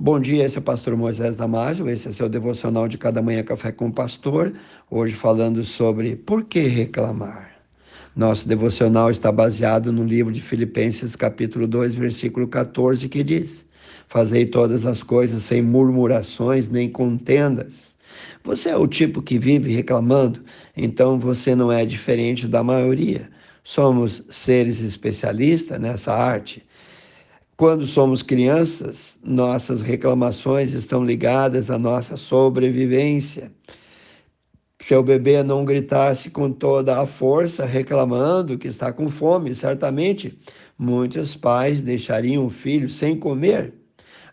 Bom dia, esse é o pastor Moisés Damásio, esse é seu devocional de cada manhã café com o pastor, hoje falando sobre por que reclamar. Nosso devocional está baseado no livro de Filipenses, capítulo 2, versículo 14, que diz: Fazei todas as coisas sem murmurações nem contendas. Você é o tipo que vive reclamando, então você não é diferente da maioria. Somos seres especialistas nessa arte quando somos crianças, nossas reclamações estão ligadas à nossa sobrevivência. Se o bebê não gritasse com toda a força, reclamando que está com fome, certamente muitos pais deixariam o filho sem comer.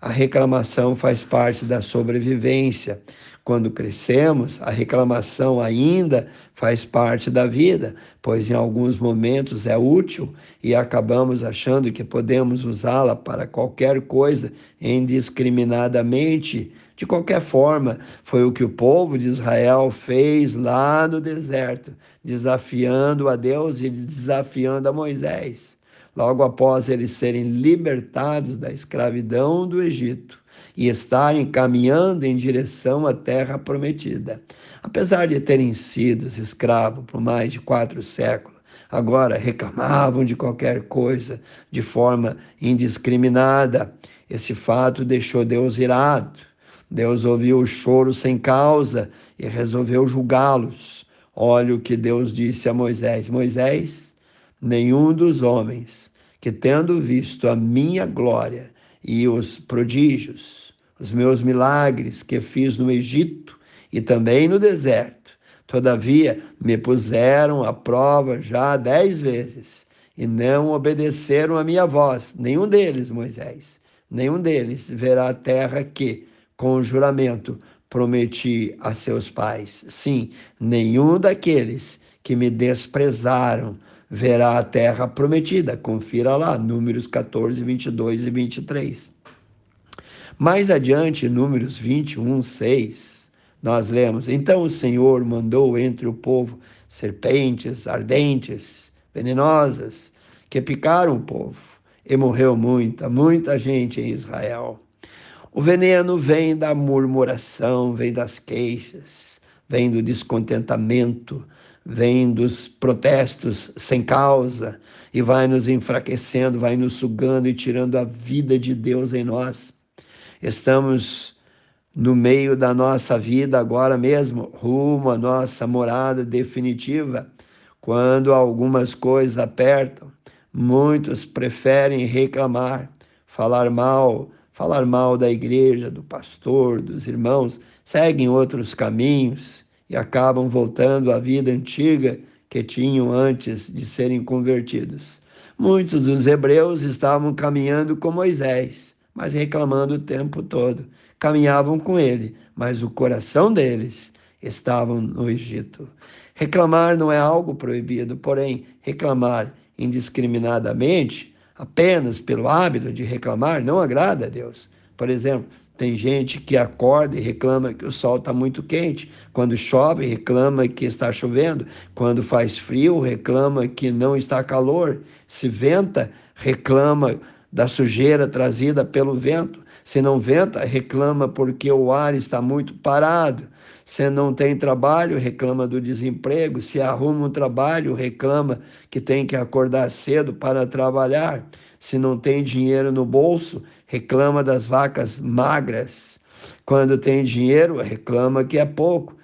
A reclamação faz parte da sobrevivência. Quando crescemos, a reclamação ainda faz parte da vida, pois em alguns momentos é útil e acabamos achando que podemos usá-la para qualquer coisa indiscriminadamente. De qualquer forma, foi o que o povo de Israel fez lá no deserto, desafiando a Deus e desafiando a Moisés. Logo após eles serem libertados da escravidão do Egito, e estarem caminhando em direção à terra prometida. Apesar de terem sido escravos por mais de quatro séculos, agora reclamavam de qualquer coisa de forma indiscriminada. Esse fato deixou Deus irado. Deus ouviu o choro sem causa e resolveu julgá-los. Olha o que Deus disse a Moisés: Moisés, nenhum dos homens que, tendo visto a minha glória e os prodígios, os meus milagres que fiz no Egito e também no deserto. Todavia, me puseram à prova já dez vezes e não obedeceram a minha voz. Nenhum deles, Moisés, nenhum deles verá a terra que, com juramento, prometi a seus pais. Sim, nenhum daqueles que me desprezaram verá a terra prometida. Confira lá, Números 14, 22 e 23. Mais adiante, Números 21, 6, nós lemos: Então o Senhor mandou entre o povo serpentes ardentes, venenosas, que picaram o povo, e morreu muita, muita gente em Israel. O veneno vem da murmuração, vem das queixas, vem do descontentamento, vem dos protestos sem causa e vai nos enfraquecendo, vai nos sugando e tirando a vida de Deus em nós. Estamos no meio da nossa vida agora mesmo, rumo à nossa morada definitiva. Quando algumas coisas apertam, muitos preferem reclamar, falar mal, falar mal da igreja, do pastor, dos irmãos, seguem outros caminhos e acabam voltando à vida antiga que tinham antes de serem convertidos. Muitos dos hebreus estavam caminhando com Moisés mas reclamando o tempo todo. Caminhavam com ele, mas o coração deles estavam no Egito. Reclamar não é algo proibido, porém, reclamar indiscriminadamente, apenas pelo hábito de reclamar, não agrada a Deus. Por exemplo, tem gente que acorda e reclama que o sol está muito quente. Quando chove, reclama que está chovendo. Quando faz frio, reclama que não está calor. Se venta, reclama da sujeira trazida pelo vento. Se não venta, reclama porque o ar está muito parado. Se não tem trabalho, reclama do desemprego. Se arruma um trabalho, reclama que tem que acordar cedo para trabalhar. Se não tem dinheiro no bolso, reclama das vacas magras. Quando tem dinheiro, reclama que é pouco.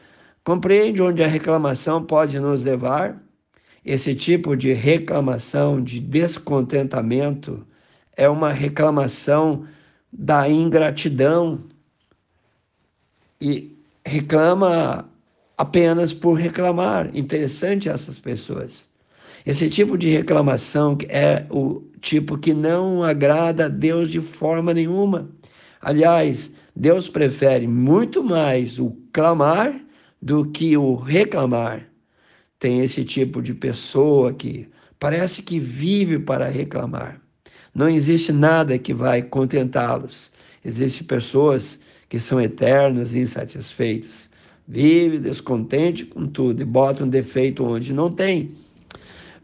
Compreende onde a reclamação pode nos levar? Esse tipo de reclamação, de descontentamento, é uma reclamação da ingratidão e reclama apenas por reclamar. Interessante essas pessoas. Esse tipo de reclamação é o tipo que não agrada a Deus de forma nenhuma. Aliás, Deus prefere muito mais o clamar do que o reclamar. Tem esse tipo de pessoa que parece que vive para reclamar. Não existe nada que vai contentá-los. Existem pessoas que são eternos e insatisfeitos. Vive descontente com tudo e bota um defeito onde não tem.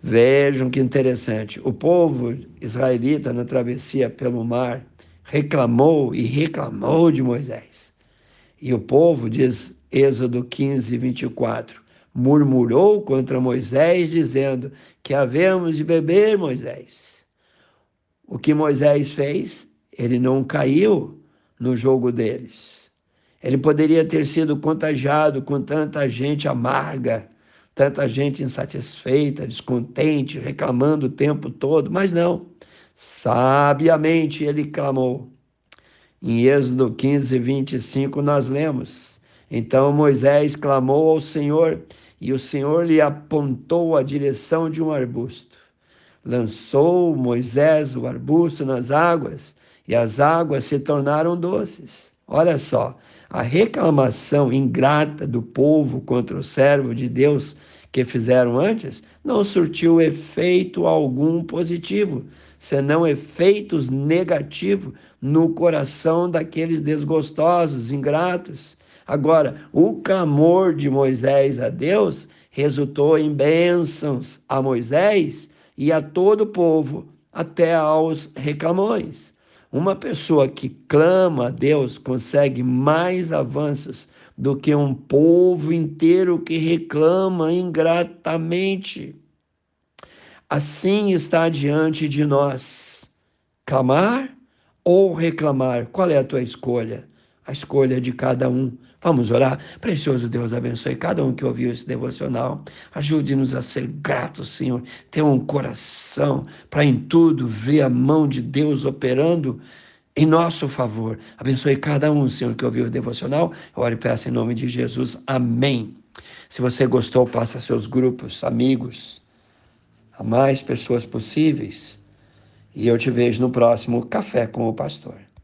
Vejam que interessante. O povo israelita na travessia pelo mar reclamou e reclamou de Moisés. E o povo, diz Êxodo 15, 24, murmurou contra Moisés, dizendo: Que havemos de beber, Moisés. O que Moisés fez? Ele não caiu no jogo deles. Ele poderia ter sido contagiado com tanta gente amarga, tanta gente insatisfeita, descontente, reclamando o tempo todo, mas não. Sabiamente ele clamou. Em Êxodo 15, 25, nós lemos: Então Moisés clamou ao Senhor, e o Senhor lhe apontou a direção de um arbusto. Lançou Moisés o arbusto nas águas, e as águas se tornaram doces. Olha só, a reclamação ingrata do povo contra o servo de Deus que fizeram antes não surtiu efeito algum positivo, senão efeitos negativos no coração daqueles desgostosos, ingratos. Agora, o clamor de Moisés a Deus resultou em bênçãos a Moisés e a todo o povo, até aos reclamões. Uma pessoa que clama a Deus consegue mais avanços do que um povo inteiro que reclama ingratamente. Assim está diante de nós. Clamar ou reclamar? Qual é a tua escolha? A escolha de cada um. Vamos orar? Precioso Deus, abençoe cada um que ouviu esse devocional. Ajude-nos a ser gratos, Senhor. Ter um coração para em tudo ver a mão de Deus operando em nosso favor. Abençoe cada um, Senhor, que ouviu o devocional. Eu oro e peço em nome de Jesus. Amém. Se você gostou, passa seus grupos, amigos a mais pessoas possíveis. E eu te vejo no próximo Café com o Pastor.